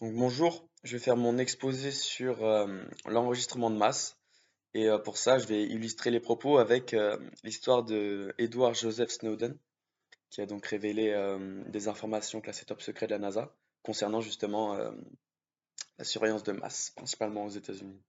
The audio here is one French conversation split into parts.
Donc bonjour, je vais faire mon exposé sur euh, l'enregistrement de masse et euh, pour ça je vais illustrer les propos avec euh, l'histoire de Edward Joseph Snowden qui a donc révélé des informations classées top secret de la NASA concernant justement la surveillance de masse, principalement aux États-Unis.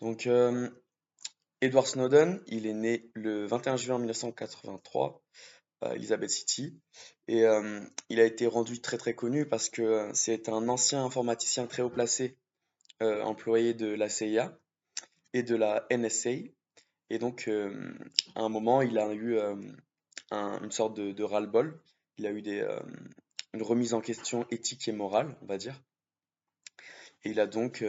Donc Edward Snowden, il est né le 21 juin 1983 Elizabeth City. Et euh, il a été rendu très très connu parce que euh, c'est un ancien informaticien très haut placé, euh, employé de la CIA et de la NSA. Et donc, à un moment, il a eu une sorte de, de ras-le-bol. Il a eu des, une remise en question éthique et morale, on va dire. Et il a donc,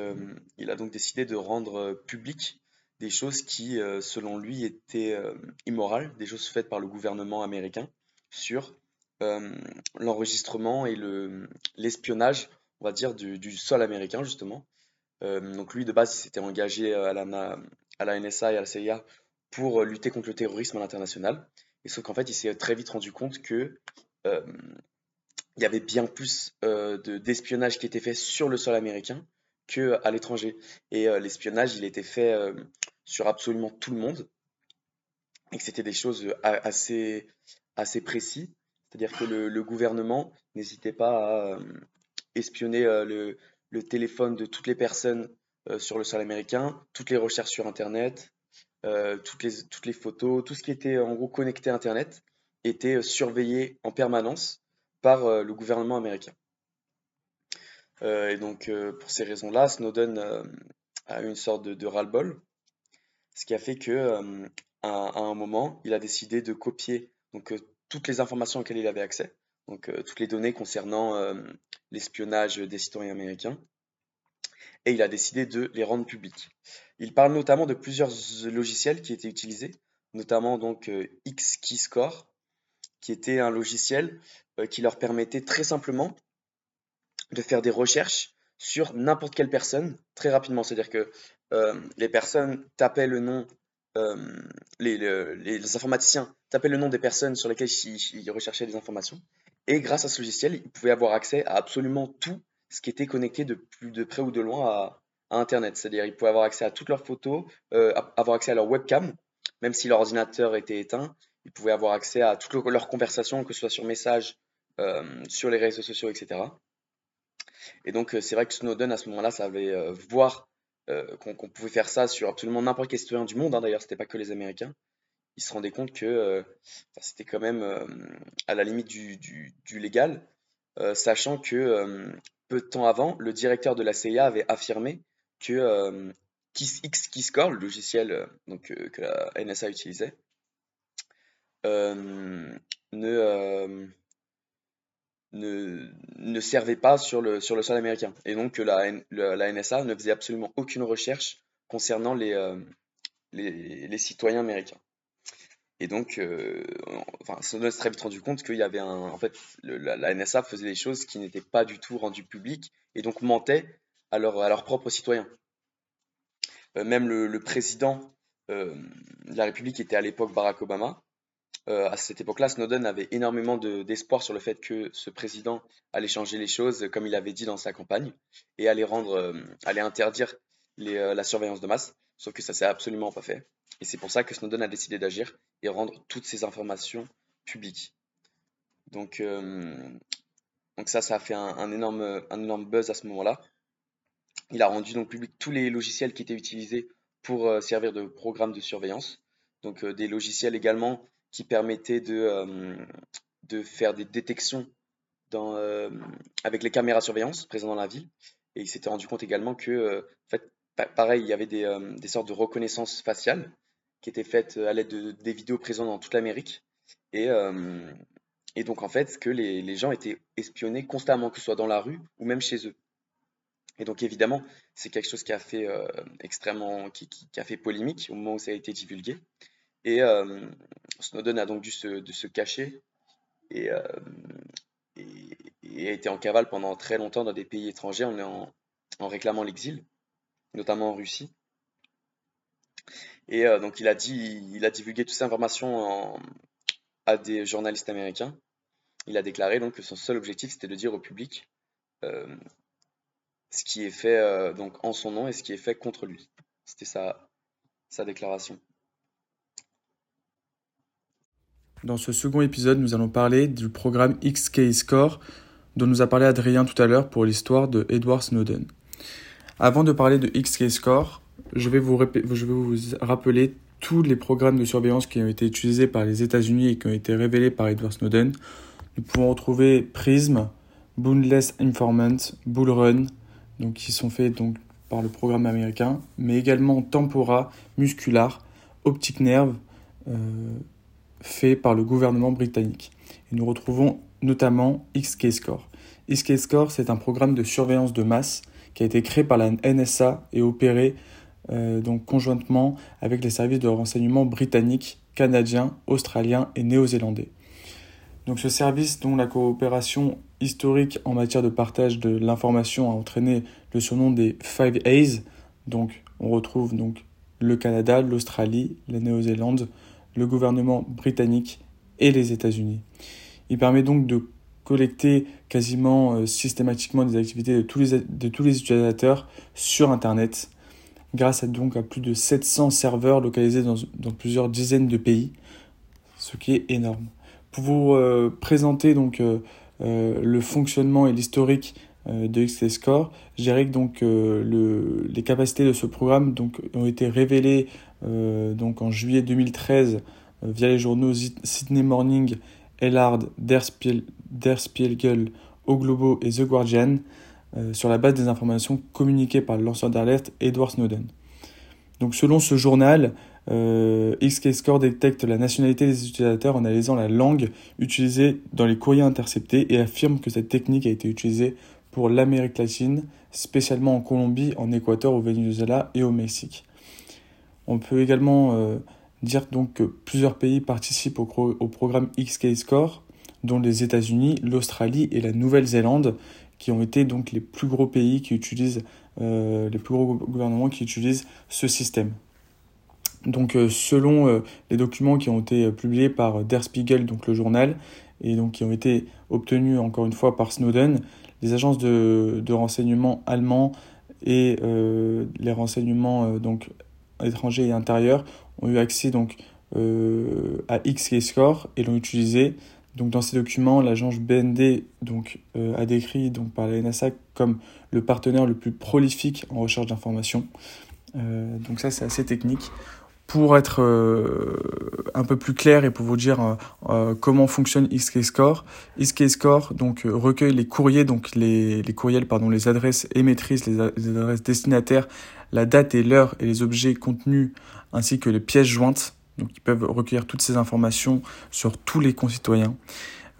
il a donc décidé de rendre public des choses qui, euh, selon lui, étaient euh, immorales, des choses faites par le gouvernement américain sur euh, l'enregistrement et le, l'espionnage, on va dire, du, sol américain, justement. donc lui, de base, il s'était engagé à la, à la NSA et à la CIA pour lutter contre le terrorisme à l'international. Et sauf qu'en fait, il s'est très vite rendu compte que il y avait bien plus de, d'espionnage qui était fait sur le sol américain que à l'étranger. Et l'espionnage, il était fait sur absolument tout le monde et que c'était des choses assez, assez précis. C'est-à-dire que le, gouvernement n'hésitait pas à espionner le, le, téléphone de toutes les personnes sur le sol américain, toutes les recherches sur Internet, toutes, les, toutes les photos, tout ce qui était en gros connecté à Internet était surveillé en permanence par le gouvernement américain. et donc, pour ces raisons-là, Snowden a eu une sorte de ras-le-bol ce qui a fait que à, un moment, il a décidé de copier toutes les informations auxquelles il avait accès, donc toutes les données concernant l'espionnage des citoyens américains, et il a décidé de les rendre publiques. Il parle notamment de plusieurs logiciels qui étaient utilisés, notamment donc Xkeyscore, qui était un logiciel qui leur permettait très simplement de faire des recherches sur n'importe quelle personne très rapidement. C'est-à-dire que les personnes tapaient le nom, euh, les, informaticiens tapaient le nom des personnes sur lesquelles ils, recherchaient des informations. Et grâce à ce logiciel, ils pouvaient avoir accès à absolument tout ce qui était connecté de plus près ou de loin à, Internet. C'est-à-dire ils pouvaient avoir accès à toutes leurs photos, euh, avoir accès à leur webcam, même si leur ordinateur était éteint. Ils pouvaient avoir accès à toutes leurs conversations, que ce soit sur message, sur les réseaux sociaux, etc. Et donc, c'est vrai que Snowden, à ce moment-là, savait voir euh, qu'on pouvait faire ça sur absolument n'importe quel citoyen du monde, hein, d'ailleurs, c'était pas que les Américains, ils se rendaient compte que euh, c'était quand même euh, à la limite du, du, légal, sachant que peu de temps avant, le directeur de la CIA avait affirmé que Xkeyscore, le logiciel donc, que la NSA utilisait, ne ne, servait pas sur le, sur le sol américain. Et donc la, la NSA ne faisait absolument aucune recherche concernant les, euh, les, citoyens américains. Et donc, euh, enfin, s'est très vite rendu compte qu'il y avait un. En fait, la, NSA faisait des choses qui n'étaient pas du tout rendues publiques et donc mentait à, à leurs propres citoyens. Euh, même le, le président de la République était à l'époque Barack Obama. Euh, à cette époque-là, Snowden avait énormément d'espoir sur le fait que ce président allait changer les choses, comme il avait dit dans sa campagne, et allait rendre, euh, allait interdire euh, la surveillance de masse. Sauf que ça s'est absolument pas fait. Et c'est pour ça que Snowden a décidé d'agir et rendre toutes ces informations publiques. Donc, donc ça, ça a fait un, énorme, un énorme buzz à ce moment-là. Il a rendu donc public tous les logiciels qui étaient utilisés pour servir de programme de surveillance. Donc des logiciels également qui permettait de, euh, de faire des détections dans, euh, avec les caméras surveillance présentes dans la ville. Et il s'était rendu compte également que, euh, en fait, pareil, il y avait des, des, sortes de reconnaissance faciale qui étaient faites à l'aide de, des vidéos présentes dans toute l'Amérique. Et, et donc, en fait, que les, les, gens étaient espionnés constamment, que ce soit dans la rue ou même chez eux. Et donc, évidemment, c'est quelque chose qui a fait extrêmement, qui, qui, a fait polémique au moment où ça a été divulgué. Et Snowden a donc dû se, cacher euh, et, a été en cavale pendant très longtemps dans des pays étrangers en, réclamant l'exil, notamment en Russie. Et euh, donc il a, dit, il a divulgué toutes ces informations à des journalistes américains. Il a déclaré donc que son seul objectif c'était de dire au public ce qui est fait donc en son nom et ce qui est fait contre lui. C'était sa déclaration. Dans ce second épisode, nous allons parler du programme XK Score dont nous a parlé Adrien tout à l'heure pour l'histoire de Edward Snowden. Avant de parler de XK Score, je vais vous, rappeler tous les programmes de surveillance qui ont été utilisés par les États-Unis et qui ont été révélés par Edward Snowden. Nous pouvons retrouver Prism, Boundless Informant, Bullrun, donc qui sont faits donc par le programme américain, mais également Tempora, Muscular, Optic Nerve, euh, fait par le gouvernement britannique. Et nous retrouvons notamment XK-Score. XK-Score, c'est un programme de surveillance de masse qui a été créé par la NSA et opéré euh, donc conjointement avec les services de renseignement britanniques, canadiens, australiens et néo-zélandais. Donc ce service dont la coopération historique en matière de partage de l'information a entraîné le surnom des Five A's. Donc on retrouve donc le Canada, l'Australie, la Néo-Zélande, le gouvernement britannique et les États-Unis. Il permet donc de collecter quasiment euh, systématiquement des activités de tous, les, utilisateurs sur Internet, grâce à, donc à plus de 700 serveurs localisés dans, plusieurs dizaines de pays, ce qui est énorme. Pour vous euh, présenter donc euh, le fonctionnement et l'historique de XT Score, je dirais que donc le, les capacités de ce programme donc ont été révélées donc en juillet 2013 via les journaux Sydney Morning Ellard, Der, Spiegel, O Globo et The Guardian euh, sur la base des informations communiquées par le lanceur d'alerte Edward Snowden. Donc selon ce journal, euh, XK-Score détecte la nationalité des utilisateurs en analysant la langue utilisée dans les courriers interceptés et affirme que cette technique a été utilisée pour l'Amérique latine, spécialement en Colombie, en Équateur, au Venezuela et au Mexique. On peut également euh, dire donc que plusieurs pays participent au, programme XK Score, dont les États-Unis, l'Australie et la Nouvelle-Zélande, qui ont été donc les plus gros pays qui utilisent, euh, les plus gros gouvernements qui utilisent ce système. Donc euh, selon les documents qui ont été publiés par Der Spiegel, donc le journal, et donc qui ont été obtenus encore une fois par Snowden, les agences de, de renseignement allemands et les renseignements donc étrangers et intérieurs ont eu accès donc euh, à XKScore et l'ont utilisé. Donc dans ces documents, l'agence BND donc, euh, a décrit donc, par la NSA comme le partenaire le plus prolifique en recherche d'informations. Euh, donc ça c'est assez technique. Pour être un peu plus clair et pour vous dire comment fonctionne XKScore, XKScore donc recueille les courriers, donc les, les courriels, pardon, les adresses émettrices, les, les adresses destinataires, la date et l'heure et les objets contenus ainsi que les pièces jointes. Donc ils peuvent recueillir toutes ces informations sur tous les concitoyens.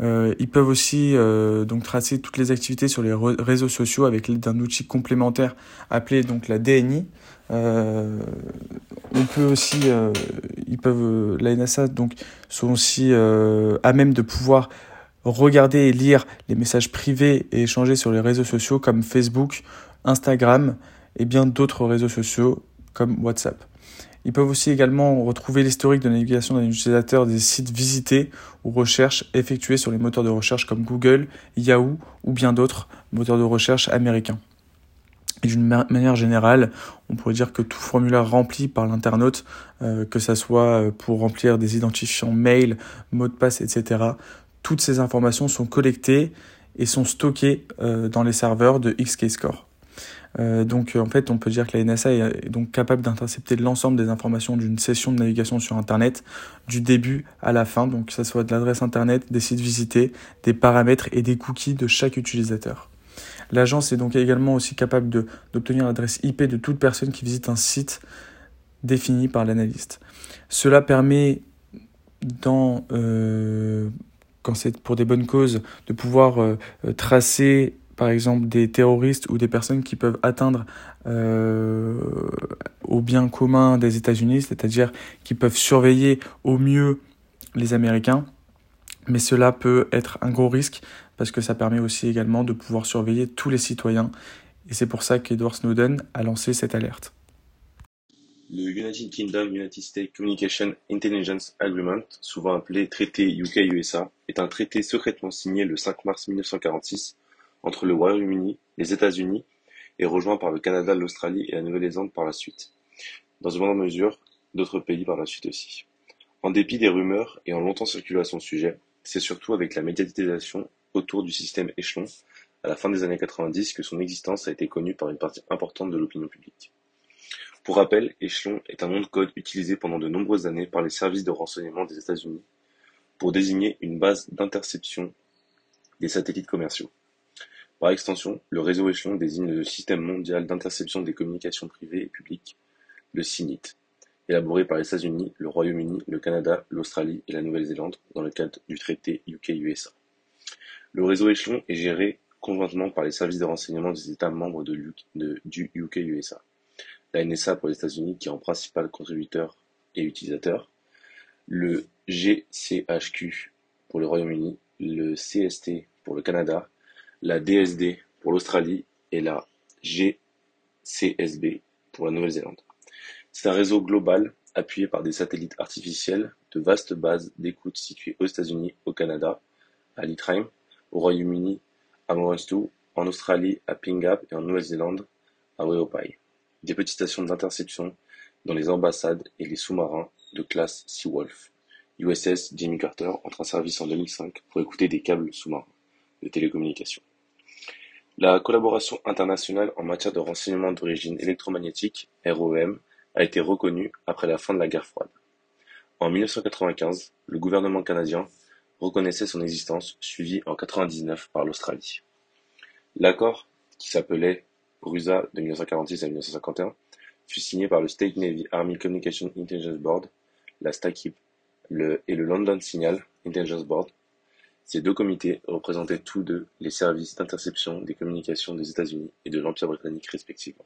Euh, ils peuvent aussi euh, donc tracer toutes les activités sur les réseaux sociaux avec l'aide d'un outil complémentaire appelé donc la DNI. Euh, on peut aussi, euh, ils peuvent, la NSA donc sont aussi à même de pouvoir regarder et lire les messages privés et échanger sur les réseaux sociaux comme Facebook, Instagram et bien d'autres réseaux sociaux comme WhatsApp. Ils peuvent aussi également retrouver l'historique de navigation d'un utilisateur des sites visités ou recherches effectuées sur les moteurs de recherche comme Google, Yahoo ou bien d'autres moteurs de recherche américains. D'une manière générale, on pourrait dire que tout formulaire rempli par l'internaute, euh, que ce soit euh, pour remplir des identifiants mail, mots de passe, etc., toutes ces informations sont collectées et sont stockées euh, dans les serveurs de XKScore. Euh, donc en fait, on peut dire que la NSA est donc capable d'intercepter l'ensemble des informations d'une session de navigation sur Internet du début à la fin, donc que ce soit de l'adresse Internet, des sites visités, des paramètres et des cookies de chaque utilisateur. L'agence est donc également aussi capable d'obtenir l'adresse IP de toute personne qui visite un site défini par l'analyste. Cela permet euh, quand c'est pour des bonnes causes, de pouvoir euh, tracer par exemple des terroristes ou des personnes qui peuvent atteindre euh, au bien commun des États-Unis, c'est-à-dire qui peuvent surveiller au mieux les Américains, mais cela peut être un gros risque parce que ça permet aussi également de pouvoir surveiller tous les citoyens et c'est pour ça qu'Edward Snowden a lancé cette alerte. Le United Kingdom United States Communication Intelligence Agreement, souvent appelé traité UK-USA, est un traité secrètement signé le 5 mars 1946 entre le Royaume-Uni, les États-Unis et rejoint par le Canada, l'Australie et la Nouvelle-Zélande par la suite. Dans une moindre mesure, d'autres pays par la suite aussi. En dépit des rumeurs ayant longtemps circulé à son sujet, c'est surtout avec la médiatisation autour du système échelon, à la fin des années 90, que son existence a été connue par une partie importante de l'opinion publique. Pour rappel, échelon est un nom de code utilisé pendant de nombreuses années par les services de renseignement des États-Unis pour désigner une base d'interception des satellites commerciaux. Par extension, le réseau échelon désigne le système mondial d'interception des communications privées et publiques, le CINIT, élaboré par les États-Unis, le Royaume-Uni, le Canada, l'Australie et la Nouvelle-Zélande dans le cadre du traité UK-USA. Le réseau échelon est géré conjointement par les services de renseignement des États membres du UK-USA. La NSA pour les États-Unis qui est en principal contributeur et utilisateur, le GCHQ pour le Royaume-Uni, le CST pour le Canada, la DSD pour l'Australie et la GCSB pour la Nouvelle-Zélande. C'est un réseau global appuyé par des satellites artificiels de vastes bases d'écoute situées aux États-Unis, au Canada, à Leitrim, au Royaume-Uni, à Morristow, en Australie, à Pingap et en Nouvelle-Zélande, à Weopai. Des petites stations d'interception dans les ambassades et les sous-marins de classe Seawolf. USS Jimmy Carter entre en service en 2005 pour écouter des câbles sous-marins de télécommunications. La collaboration internationale en matière de renseignement d'origine électromagnétique, ROM, a été reconnue après la fin de la guerre froide. En 1995, le gouvernement canadien reconnaissait son existence, suivi en 1999 par l'Australie. L'accord, qui s'appelait RUSA de 1946 à 1951, fut signé par le State Navy Army Communication Intelligence Board, la STACIB, le, et le London Signal Intelligence Board. Ces deux comités représentaient tous deux les services d'interception des communications des États-Unis et de l'Empire britannique respectivement.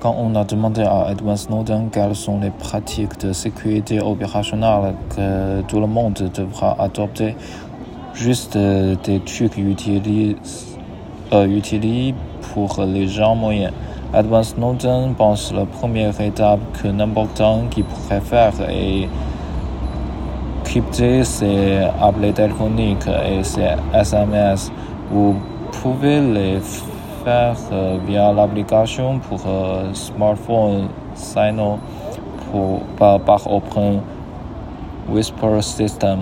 Quand on a demandé à Edward Snowden quelles sont les pratiques de sécurité opérationnelle que tout le monde devra adopter, juste des trucs utiles, euh, pour les gens moyens. Edward Snowden pense la première étape que n'importe qui pourrait faire est crypter ses appels téléphoniques et ses SMS. Vous pouvez les euh, via l'application pour euh, smartphone Sino pour, par, par Open Whisper System.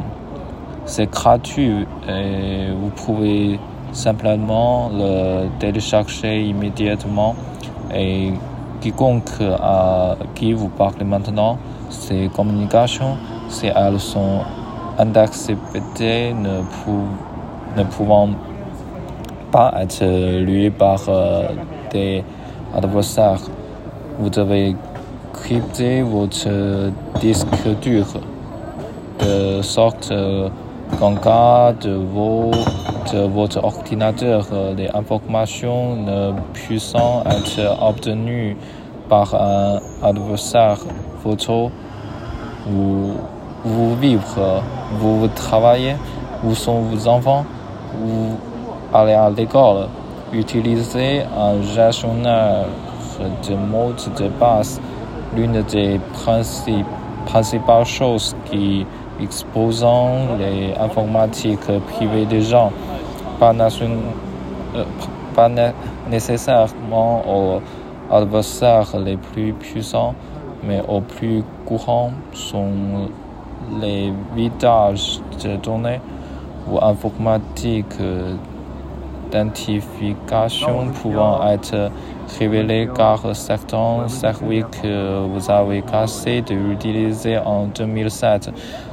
C'est gratuit et vous pouvez simplement le télécharger immédiatement et quiconque à qui vous parlez maintenant, ces communications, si elles sont interceptées, ne, ne pouvant pas être lues par euh, des adversaires, vous devez crypter votre disque dur de sorte qu'en cas de vos de votre ordinateur les informations ne puissant être obtenues par un adversaire photo ou vous vivre, vous travaillez, où sont vos enfants, vous allez à l'école, utilisez un gestionnaire de mots de base, l'une des principales choses qui exposant les informatiques privées des gens. Pas, euh, pas nécessairement aux adversaires les plus puissants, mais aux plus courants sont les vidages de données ou informatiques d'identification pouvant être révélés car certains services que vous avez cassés d'utiliser en 2007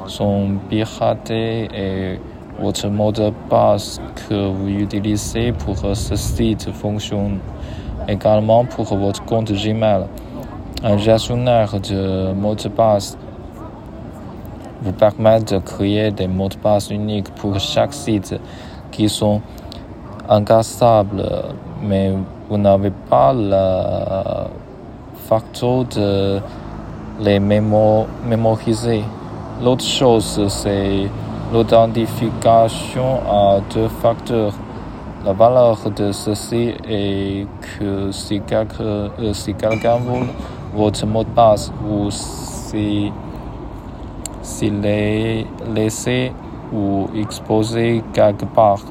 sont piratés et votre mot de passe que vous utilisez pour ce site fonctionne également pour votre compte Gmail. Un gestionnaire de mots de passe vous permet de créer des mots de passe uniques pour chaque site qui sont incassables, mais vous n'avez pas le facteur de les mémoriser. L'autre chose, c'est L'authentification a deux facteurs. La valeur de ceci est que si quelqu'un euh, si quelqu'un votre mot de passe ou si s'il est laissé ou exposé quelque part,